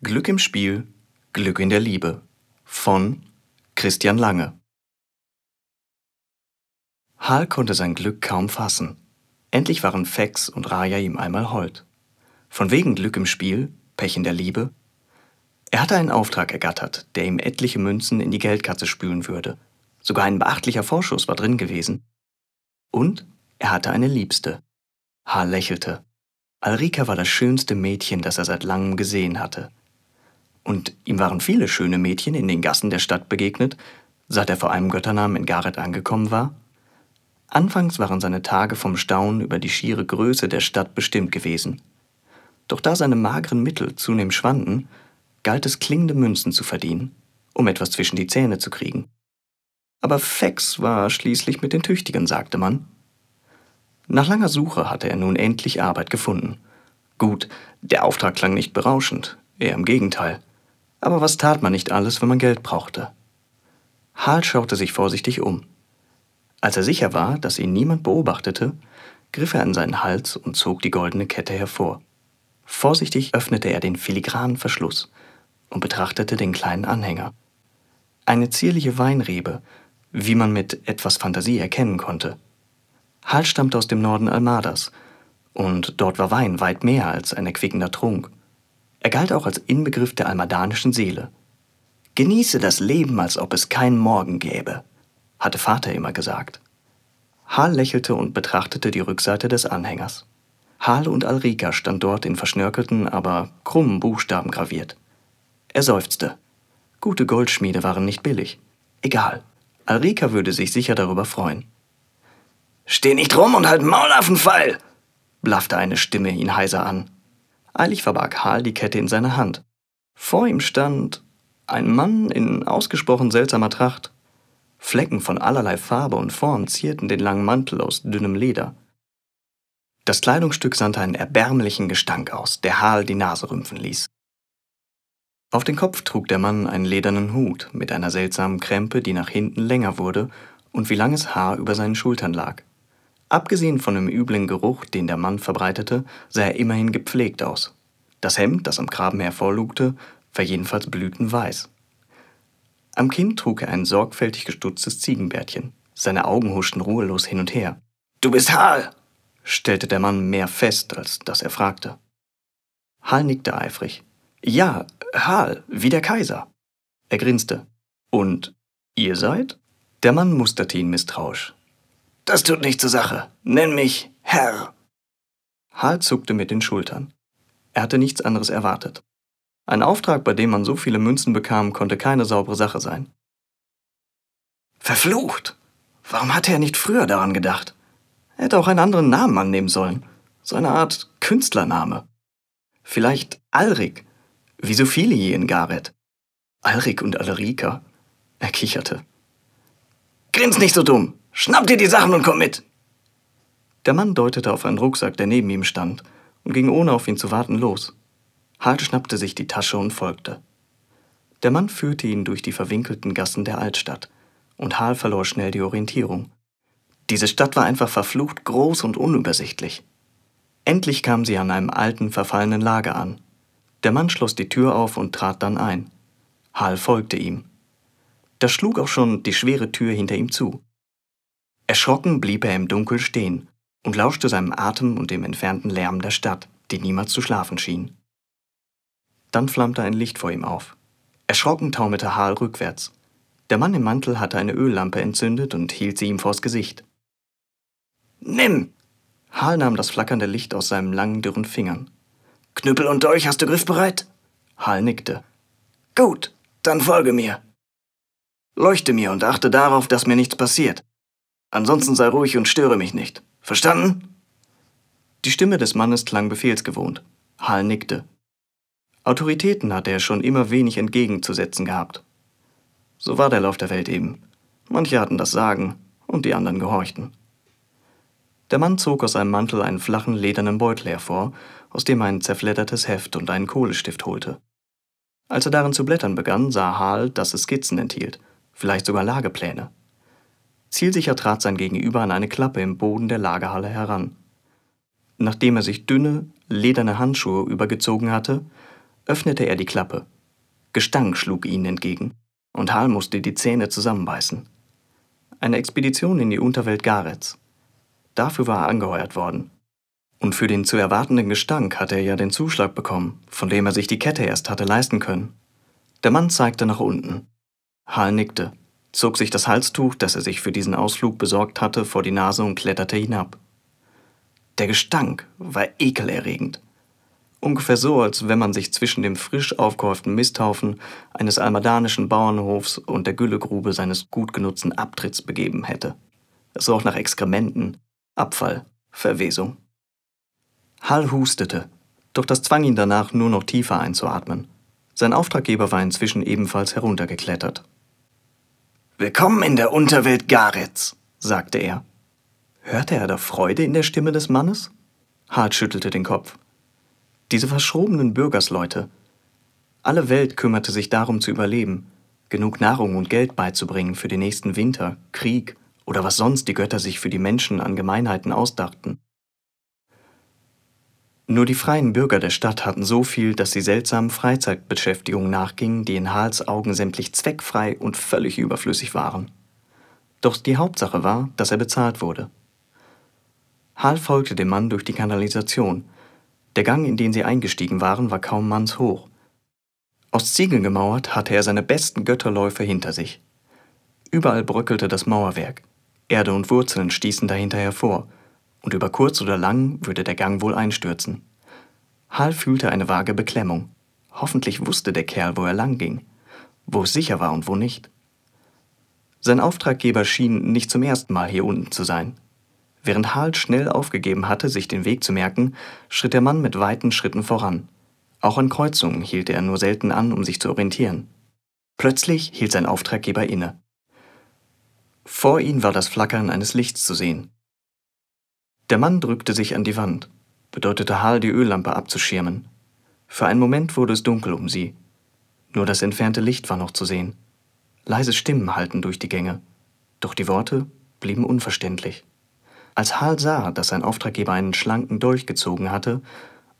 Glück im Spiel, Glück in der Liebe von Christian Lange. Hal konnte sein Glück kaum fassen. Endlich waren Fex und Raya ihm einmal hold. Von wegen Glück im Spiel, Pech in der Liebe. Er hatte einen Auftrag ergattert, der ihm etliche Münzen in die Geldkatze spülen würde. Sogar ein beachtlicher Vorschuss war drin gewesen. Und er hatte eine Liebste. Hal lächelte. Alrika war das schönste Mädchen, das er seit langem gesehen hatte und ihm waren viele schöne Mädchen in den Gassen der Stadt begegnet, seit er vor einem Götternamen in Gareth angekommen war. Anfangs waren seine Tage vom Staunen über die schiere Größe der Stadt bestimmt gewesen. Doch da seine mageren Mittel zunehmend schwanden, galt es klingende Münzen zu verdienen, um etwas zwischen die Zähne zu kriegen. Aber Fex war schließlich mit den Tüchtigen, sagte man. Nach langer Suche hatte er nun endlich Arbeit gefunden. Gut, der Auftrag klang nicht berauschend, eher im Gegenteil. Aber was tat man nicht alles, wenn man Geld brauchte? Hal schaute sich vorsichtig um. Als er sicher war, dass ihn niemand beobachtete, griff er an seinen Hals und zog die goldene Kette hervor. Vorsichtig öffnete er den filigranen Verschluss und betrachtete den kleinen Anhänger. Eine zierliche Weinrebe, wie man mit etwas Fantasie erkennen konnte. Hal stammte aus dem Norden Almadas, und dort war Wein weit mehr als ein erquickender Trunk. Er galt auch als Inbegriff der almadanischen Seele. Genieße das Leben, als ob es keinen Morgen gäbe, hatte Vater immer gesagt. Hal lächelte und betrachtete die Rückseite des Anhängers. Hal und Alrika stand dort in verschnörkelten, aber krummen Buchstaben graviert. Er seufzte. Gute Goldschmiede waren nicht billig. Egal. Alrika würde sich sicher darüber freuen. Steh nicht rum und halt Maul auf den Pfeil! blaffte eine Stimme ihn heiser an. Eilig verbarg Hal die Kette in seiner Hand. Vor ihm stand ein Mann in ausgesprochen seltsamer Tracht. Flecken von allerlei Farbe und Form zierten den langen Mantel aus dünnem Leder. Das Kleidungsstück sandte einen erbärmlichen Gestank aus, der Hal die Nase rümpfen ließ. Auf den Kopf trug der Mann einen ledernen Hut mit einer seltsamen Krempe, die nach hinten länger wurde und wie langes Haar über seinen Schultern lag. Abgesehen von dem üblen Geruch, den der Mann verbreitete, sah er immerhin gepflegt aus. Das Hemd, das am Kragen hervorlugte, war jedenfalls blütenweiß. Am Kinn trug er ein sorgfältig gestutztes Ziegenbärtchen. Seine Augen huschten ruhelos hin und her. Du bist Hal, stellte der Mann mehr fest, als dass er fragte. Hal nickte eifrig. Ja, Hal, wie der Kaiser. Er grinste. Und ihr seid? Der Mann musterte ihn misstrauisch. Das tut nichts zur Sache. Nenn mich Herr. Hal zuckte mit den Schultern. Er hatte nichts anderes erwartet. Ein Auftrag, bei dem man so viele Münzen bekam, konnte keine saubere Sache sein. Verflucht! Warum hatte er nicht früher daran gedacht? Er hätte auch einen anderen Namen annehmen sollen. So eine Art Künstlername. Vielleicht Alrik, wie so viele je in Gareth. Alrik und Alrika. Er kicherte. Grins nicht so dumm. Schnapp dir die Sachen und komm mit! Der Mann deutete auf einen Rucksack, der neben ihm stand, und ging ohne auf ihn zu warten los. Hal schnappte sich die Tasche und folgte. Der Mann führte ihn durch die verwinkelten Gassen der Altstadt, und Hal verlor schnell die Orientierung. Diese Stadt war einfach verflucht groß und unübersichtlich. Endlich kam sie an einem alten, verfallenen Lager an. Der Mann schloss die Tür auf und trat dann ein. Hal folgte ihm. Da schlug auch schon die schwere Tür hinter ihm zu. Erschrocken blieb er im Dunkel stehen und lauschte seinem Atem und dem entfernten Lärm der Stadt, die niemals zu schlafen schien. Dann flammte ein Licht vor ihm auf. Erschrocken taumelte Hal rückwärts. Der Mann im Mantel hatte eine Öllampe entzündet und hielt sie ihm vors Gesicht. Nimm! Hal nahm das flackernde Licht aus seinen langen, dürren Fingern. Knüppel und Dolch hast du griffbereit? Hal nickte. Gut, dann folge mir. Leuchte mir und achte darauf, dass mir nichts passiert. Ansonsten sei ruhig und störe mich nicht. Verstanden? Die Stimme des Mannes klang befehlsgewohnt. Hal nickte. Autoritäten hatte er schon immer wenig entgegenzusetzen gehabt. So war der Lauf der Welt eben. Manche hatten das Sagen und die anderen gehorchten. Der Mann zog aus seinem Mantel einen flachen ledernen Beutel hervor, aus dem er ein zerfleddertes Heft und einen Kohlestift holte. Als er darin zu blättern begann, sah Hal, dass es Skizzen enthielt, vielleicht sogar Lagepläne. Zielsicher trat sein Gegenüber an eine Klappe im Boden der Lagerhalle heran. Nachdem er sich dünne, lederne Handschuhe übergezogen hatte, öffnete er die Klappe. Gestank schlug ihnen entgegen, und Hal musste die Zähne zusammenbeißen. Eine Expedition in die Unterwelt Garets. Dafür war er angeheuert worden. Und für den zu erwartenden Gestank hatte er ja den Zuschlag bekommen, von dem er sich die Kette erst hatte leisten können. Der Mann zeigte nach unten. Hal nickte, zog sich das Halstuch, das er sich für diesen Ausflug besorgt hatte, vor die Nase und kletterte hinab. Der Gestank war ekelerregend. Ungefähr so, als wenn man sich zwischen dem frisch aufgehäuften Misthaufen eines almadanischen Bauernhofs und der Güllegrube seines gut genutzten Abtritts begeben hätte. Es roch nach Exkrementen, Abfall, Verwesung. Hall hustete, doch das zwang ihn danach nur noch tiefer einzuatmen. Sein Auftraggeber war inzwischen ebenfalls heruntergeklettert. Willkommen in der Unterwelt Garets, sagte er. Hörte er da Freude in der Stimme des Mannes? Hart schüttelte den Kopf. Diese verschrobenen Bürgersleute. Alle Welt kümmerte sich darum zu überleben, genug Nahrung und Geld beizubringen für den nächsten Winter, Krieg oder was sonst die Götter sich für die Menschen an Gemeinheiten ausdachten. Nur die freien Bürger der Stadt hatten so viel, dass sie seltsamen Freizeitbeschäftigungen nachgingen, die in Hals Augen sämtlich zweckfrei und völlig überflüssig waren. Doch die Hauptsache war, dass er bezahlt wurde. Hal folgte dem Mann durch die Kanalisation. Der Gang, in den sie eingestiegen waren, war kaum mannshoch. Aus Ziegeln gemauert hatte er seine besten Götterläufe hinter sich. Überall bröckelte das Mauerwerk. Erde und Wurzeln stießen dahinter hervor, und über kurz oder lang würde der Gang wohl einstürzen. Hal fühlte eine vage Beklemmung. Hoffentlich wusste der Kerl, wo er lang ging, wo es sicher war und wo nicht. Sein Auftraggeber schien nicht zum ersten Mal hier unten zu sein. Während Hal schnell aufgegeben hatte, sich den Weg zu merken, schritt der Mann mit weiten Schritten voran. Auch an Kreuzungen hielt er nur selten an, um sich zu orientieren. Plötzlich hielt sein Auftraggeber inne. Vor ihm war das Flackern eines Lichts zu sehen. Der Mann drückte sich an die Wand, bedeutete Hal, die Öllampe abzuschirmen. Für einen Moment wurde es dunkel um sie. Nur das entfernte Licht war noch zu sehen. Leise Stimmen hallten durch die Gänge, doch die Worte blieben unverständlich. Als Hal sah, dass sein Auftraggeber einen schlanken Dolch gezogen hatte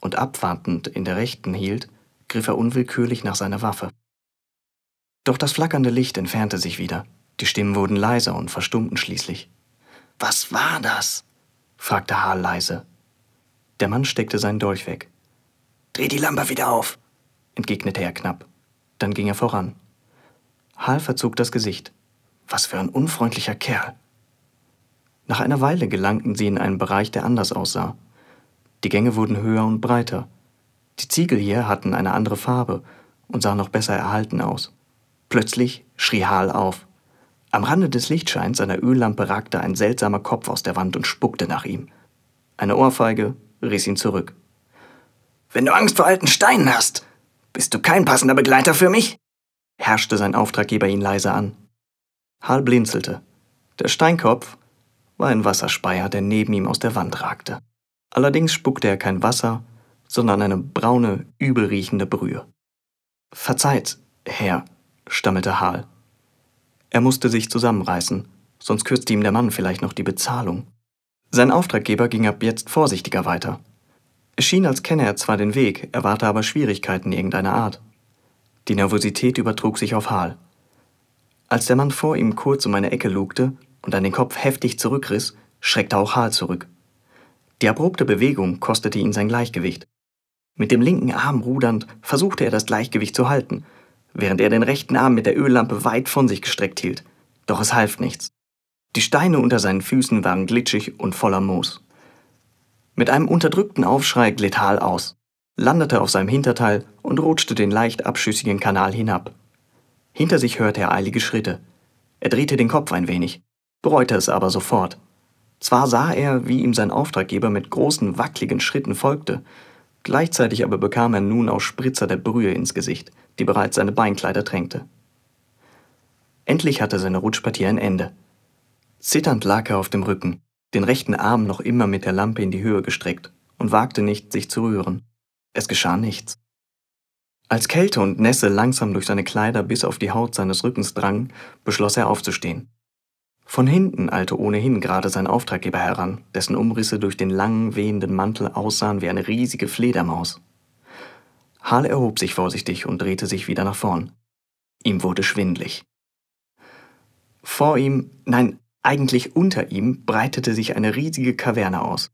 und abwartend in der rechten hielt, griff er unwillkürlich nach seiner Waffe. Doch das flackernde Licht entfernte sich wieder. Die Stimmen wurden leiser und verstummten schließlich. Was war das? Fragte Hal leise. Der Mann steckte seinen Dolch weg. Dreh die Lampe wieder auf, entgegnete er knapp. Dann ging er voran. Hal verzog das Gesicht. Was für ein unfreundlicher Kerl. Nach einer Weile gelangten sie in einen Bereich, der anders aussah. Die Gänge wurden höher und breiter. Die Ziegel hier hatten eine andere Farbe und sahen noch besser erhalten aus. Plötzlich schrie Hal auf. Am Rande des Lichtscheins einer Öllampe ragte ein seltsamer Kopf aus der Wand und spuckte nach ihm. Eine Ohrfeige riss ihn zurück. Wenn du Angst vor alten Steinen hast, bist du kein passender Begleiter für mich? herrschte sein Auftraggeber ihn leise an. Hal blinzelte. Der Steinkopf war ein Wasserspeier, der neben ihm aus der Wand ragte. Allerdings spuckte er kein Wasser, sondern eine braune, übelriechende Brühe. Verzeiht, Herr, stammelte Hal. Er musste sich zusammenreißen, sonst kürzte ihm der Mann vielleicht noch die Bezahlung. Sein Auftraggeber ging ab jetzt vorsichtiger weiter. Es schien, als kenne er zwar den Weg, erwarte aber Schwierigkeiten irgendeiner Art. Die Nervosität übertrug sich auf Hal. Als der Mann vor ihm kurz um eine Ecke lugte und an den Kopf heftig zurückriss, schreckte auch Hal zurück. Die abrupte Bewegung kostete ihn sein Gleichgewicht. Mit dem linken Arm rudernd versuchte er das Gleichgewicht zu halten, während er den rechten Arm mit der Öllampe weit von sich gestreckt hielt. Doch es half nichts. Die Steine unter seinen Füßen waren glitschig und voller Moos. Mit einem unterdrückten Aufschrei glitt Hal aus, landete auf seinem Hinterteil und rutschte den leicht abschüssigen Kanal hinab. Hinter sich hörte er eilige Schritte. Er drehte den Kopf ein wenig, bereute es aber sofort. Zwar sah er, wie ihm sein Auftraggeber mit großen, wackligen Schritten folgte, gleichzeitig aber bekam er nun auch Spritzer der Brühe ins Gesicht – die bereits seine Beinkleider tränkte. Endlich hatte seine Rutschpartie ein Ende. Zitternd lag er auf dem Rücken, den rechten Arm noch immer mit der Lampe in die Höhe gestreckt und wagte nicht, sich zu rühren. Es geschah nichts. Als Kälte und Nässe langsam durch seine Kleider bis auf die Haut seines Rückens drangen, beschloss er aufzustehen. Von hinten eilte ohnehin gerade sein Auftraggeber heran, dessen Umrisse durch den langen, wehenden Mantel aussahen wie eine riesige Fledermaus. Hal erhob sich vorsichtig und drehte sich wieder nach vorn. Ihm wurde schwindlig. Vor ihm, nein, eigentlich unter ihm, breitete sich eine riesige Kaverne aus.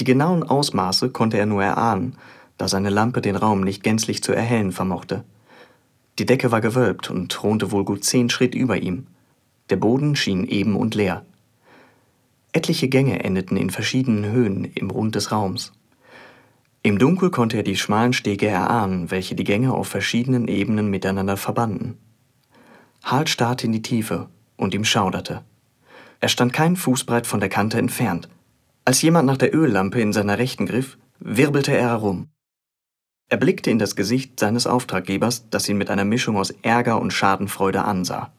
Die genauen Ausmaße konnte er nur erahnen, da seine Lampe den Raum nicht gänzlich zu erhellen vermochte. Die Decke war gewölbt und thronte wohl gut zehn Schritt über ihm. Der Boden schien eben und leer. Etliche Gänge endeten in verschiedenen Höhen im Rund des Raums. Im Dunkel konnte er die schmalen Stege erahnen, welche die Gänge auf verschiedenen Ebenen miteinander verbanden. Hal starrte in die Tiefe und ihm schauderte. Er stand keinen Fußbreit von der Kante entfernt. Als jemand nach der Öllampe in seiner Rechten griff, wirbelte er herum. Er blickte in das Gesicht seines Auftraggebers, das ihn mit einer Mischung aus Ärger und Schadenfreude ansah.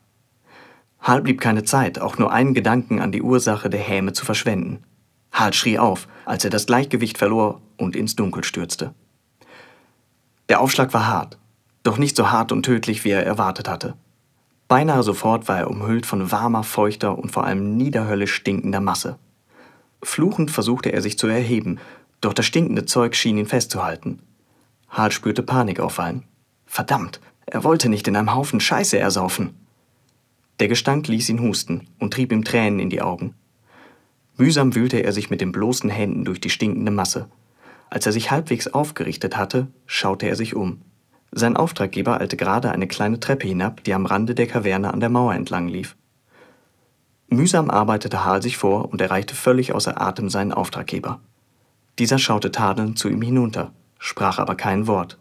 Hal blieb keine Zeit, auch nur einen Gedanken an die Ursache der Häme zu verschwenden. Hal schrie auf, als er das Gleichgewicht verlor und ins Dunkel stürzte. Der Aufschlag war hart, doch nicht so hart und tödlich, wie er erwartet hatte. Beinahe sofort war er umhüllt von warmer, feuchter und vor allem niederhöllisch stinkender Masse. Fluchend versuchte er sich zu erheben, doch das stinkende Zeug schien ihn festzuhalten. Hal spürte Panik auffallen. Verdammt, er wollte nicht in einem Haufen Scheiße ersaufen. Der Gestank ließ ihn husten und trieb ihm Tränen in die Augen. Mühsam wühlte er sich mit den bloßen Händen durch die stinkende Masse. Als er sich halbwegs aufgerichtet hatte, schaute er sich um. Sein Auftraggeber eilte gerade eine kleine Treppe hinab, die am Rande der Kaverne an der Mauer entlang lief. Mühsam arbeitete Hal sich vor und erreichte völlig außer Atem seinen Auftraggeber. Dieser schaute tadelnd zu ihm hinunter, sprach aber kein Wort.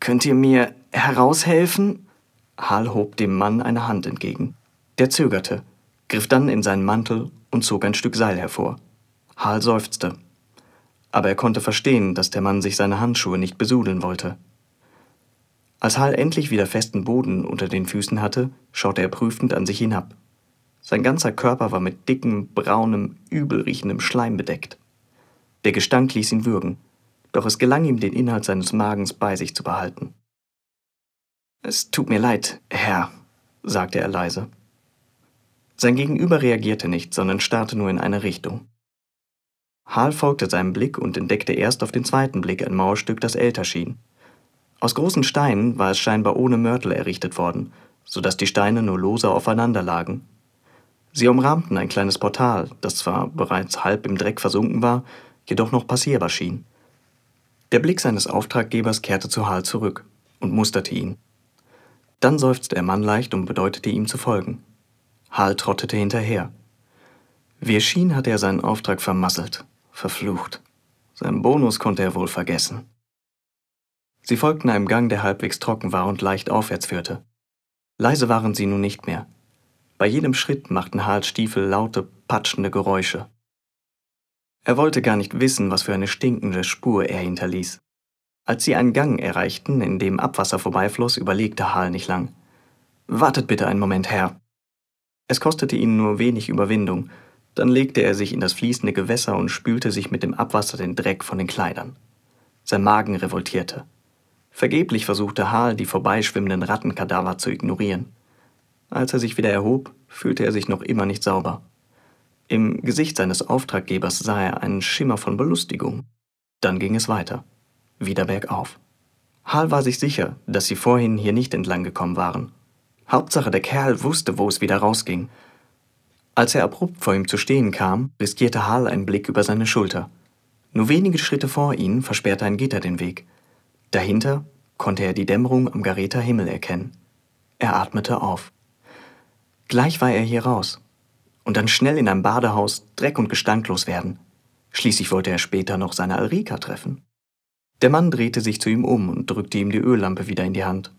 Könnt ihr mir heraushelfen? Hal hob dem Mann eine Hand entgegen. Der zögerte, griff dann in seinen Mantel und zog ein Stück Seil hervor. Hal seufzte. Aber er konnte verstehen, dass der Mann sich seine Handschuhe nicht besudeln wollte. Als Hal endlich wieder festen Boden unter den Füßen hatte, schaute er prüfend an sich hinab. Sein ganzer Körper war mit dickem, braunem, übelriechendem Schleim bedeckt. Der Gestank ließ ihn würgen, doch es gelang ihm, den Inhalt seines Magens bei sich zu behalten. Es tut mir leid, Herr, sagte er leise. Sein Gegenüber reagierte nicht, sondern starrte nur in eine Richtung. Hal folgte seinem Blick und entdeckte erst auf den zweiten Blick ein Mauerstück, das älter schien. Aus großen Steinen war es scheinbar ohne Mörtel errichtet worden, so dass die Steine nur lose aufeinander lagen. Sie umrahmten ein kleines Portal, das zwar bereits halb im Dreck versunken war, jedoch noch passierbar schien. Der Blick seines Auftraggebers kehrte zu Hal zurück und musterte ihn. Dann seufzte der Mann leicht und bedeutete ihm zu folgen. Hal trottete hinterher. Wie es schien, hatte er seinen Auftrag vermasselt, verflucht. Seinen Bonus konnte er wohl vergessen. Sie folgten einem Gang, der halbwegs trocken war und leicht aufwärts führte. Leise waren sie nun nicht mehr. Bei jedem Schritt machten Hals Stiefel laute, patschende Geräusche. Er wollte gar nicht wissen, was für eine stinkende Spur er hinterließ. Als sie einen Gang erreichten, in dem Abwasser vorbeifloss, überlegte Hal nicht lang. Wartet bitte einen Moment, Herr. Es kostete ihn nur wenig Überwindung, dann legte er sich in das fließende Gewässer und spülte sich mit dem Abwasser den Dreck von den Kleidern. Sein Magen revoltierte. Vergeblich versuchte Hal, die vorbeischwimmenden Rattenkadaver zu ignorieren. Als er sich wieder erhob, fühlte er sich noch immer nicht sauber. Im Gesicht seines Auftraggebers sah er einen Schimmer von Belustigung. Dann ging es weiter. Wieder bergauf. Hal war sich sicher, dass sie vorhin hier nicht entlang gekommen waren. Hauptsache, der Kerl wusste, wo es wieder rausging. Als er abrupt vor ihm zu stehen kam, riskierte Hal einen Blick über seine Schulter. Nur wenige Schritte vor ihnen versperrte ein Gitter den Weg. Dahinter konnte er die Dämmerung am Gareter Himmel erkennen. Er atmete auf. Gleich war er hier raus. Und dann schnell in einem Badehaus Dreck und gestanklos werden. Schließlich wollte er später noch seine Alrika treffen. Der Mann drehte sich zu ihm um und drückte ihm die Öllampe wieder in die Hand.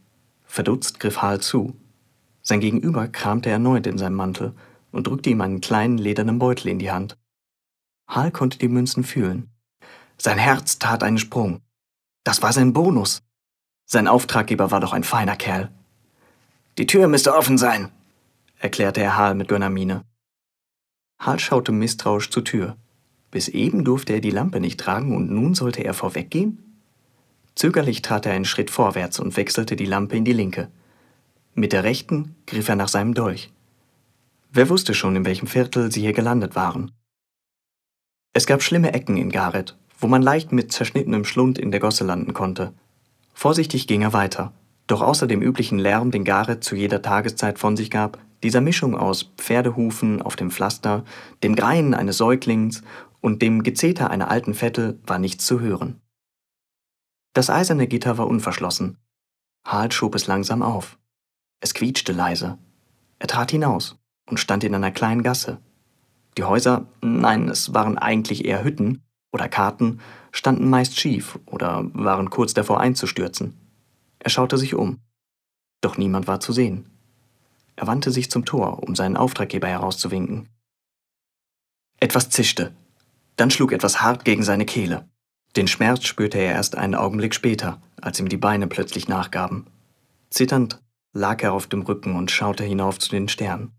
Verdutzt griff Hal zu. Sein Gegenüber kramte erneut in seinem Mantel und drückte ihm einen kleinen ledernen Beutel in die Hand. Hal konnte die Münzen fühlen. Sein Herz tat einen Sprung. Das war sein Bonus. Sein Auftraggeber war doch ein feiner Kerl. Die Tür müsste offen sein, erklärte er Hal mit dünner Miene. Hal schaute misstrauisch zur Tür. Bis eben durfte er die Lampe nicht tragen und nun sollte er vorweggehen? Zögerlich trat er einen Schritt vorwärts und wechselte die Lampe in die linke. Mit der rechten griff er nach seinem Dolch. Wer wusste schon, in welchem Viertel sie hier gelandet waren? Es gab schlimme Ecken in Gareth, wo man leicht mit zerschnittenem Schlund in der Gosse landen konnte. Vorsichtig ging er weiter, doch außer dem üblichen Lärm, den Gareth zu jeder Tageszeit von sich gab, dieser Mischung aus Pferdehufen auf dem Pflaster, dem Greien eines Säuglings und dem Gezeter einer alten Vettel war nichts zu hören. Das eiserne Gitter war unverschlossen. Hal schob es langsam auf. Es quietschte leise. Er trat hinaus und stand in einer kleinen Gasse. Die Häuser, nein, es waren eigentlich eher Hütten oder Karten, standen meist schief oder waren kurz davor einzustürzen. Er schaute sich um. Doch niemand war zu sehen. Er wandte sich zum Tor, um seinen Auftraggeber herauszuwinken. Etwas zischte. Dann schlug etwas hart gegen seine Kehle. Den Schmerz spürte er erst einen Augenblick später, als ihm die Beine plötzlich nachgaben. Zitternd lag er auf dem Rücken und schaute hinauf zu den Sternen.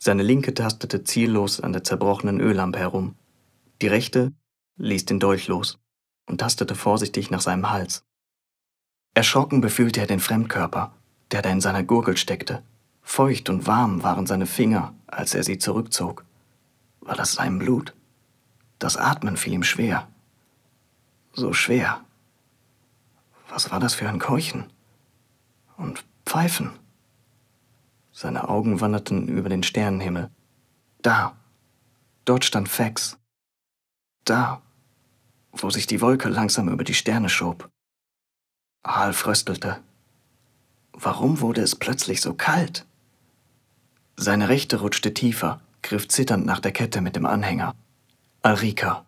Seine linke tastete ziellos an der zerbrochenen Öllampe herum. Die rechte ließ den Dolch los und tastete vorsichtig nach seinem Hals. Erschrocken befühlte er den Fremdkörper, der da in seiner Gurgel steckte. Feucht und warm waren seine Finger, als er sie zurückzog. War das sein Blut? Das Atmen fiel ihm schwer. So schwer. Was war das für ein Keuchen? Und Pfeifen. Seine Augen wanderten über den Sternenhimmel. Da, dort stand Fax. Da, wo sich die Wolke langsam über die Sterne schob. Hal fröstelte. Warum wurde es plötzlich so kalt? Seine rechte rutschte tiefer, griff zitternd nach der Kette mit dem Anhänger. Alrika.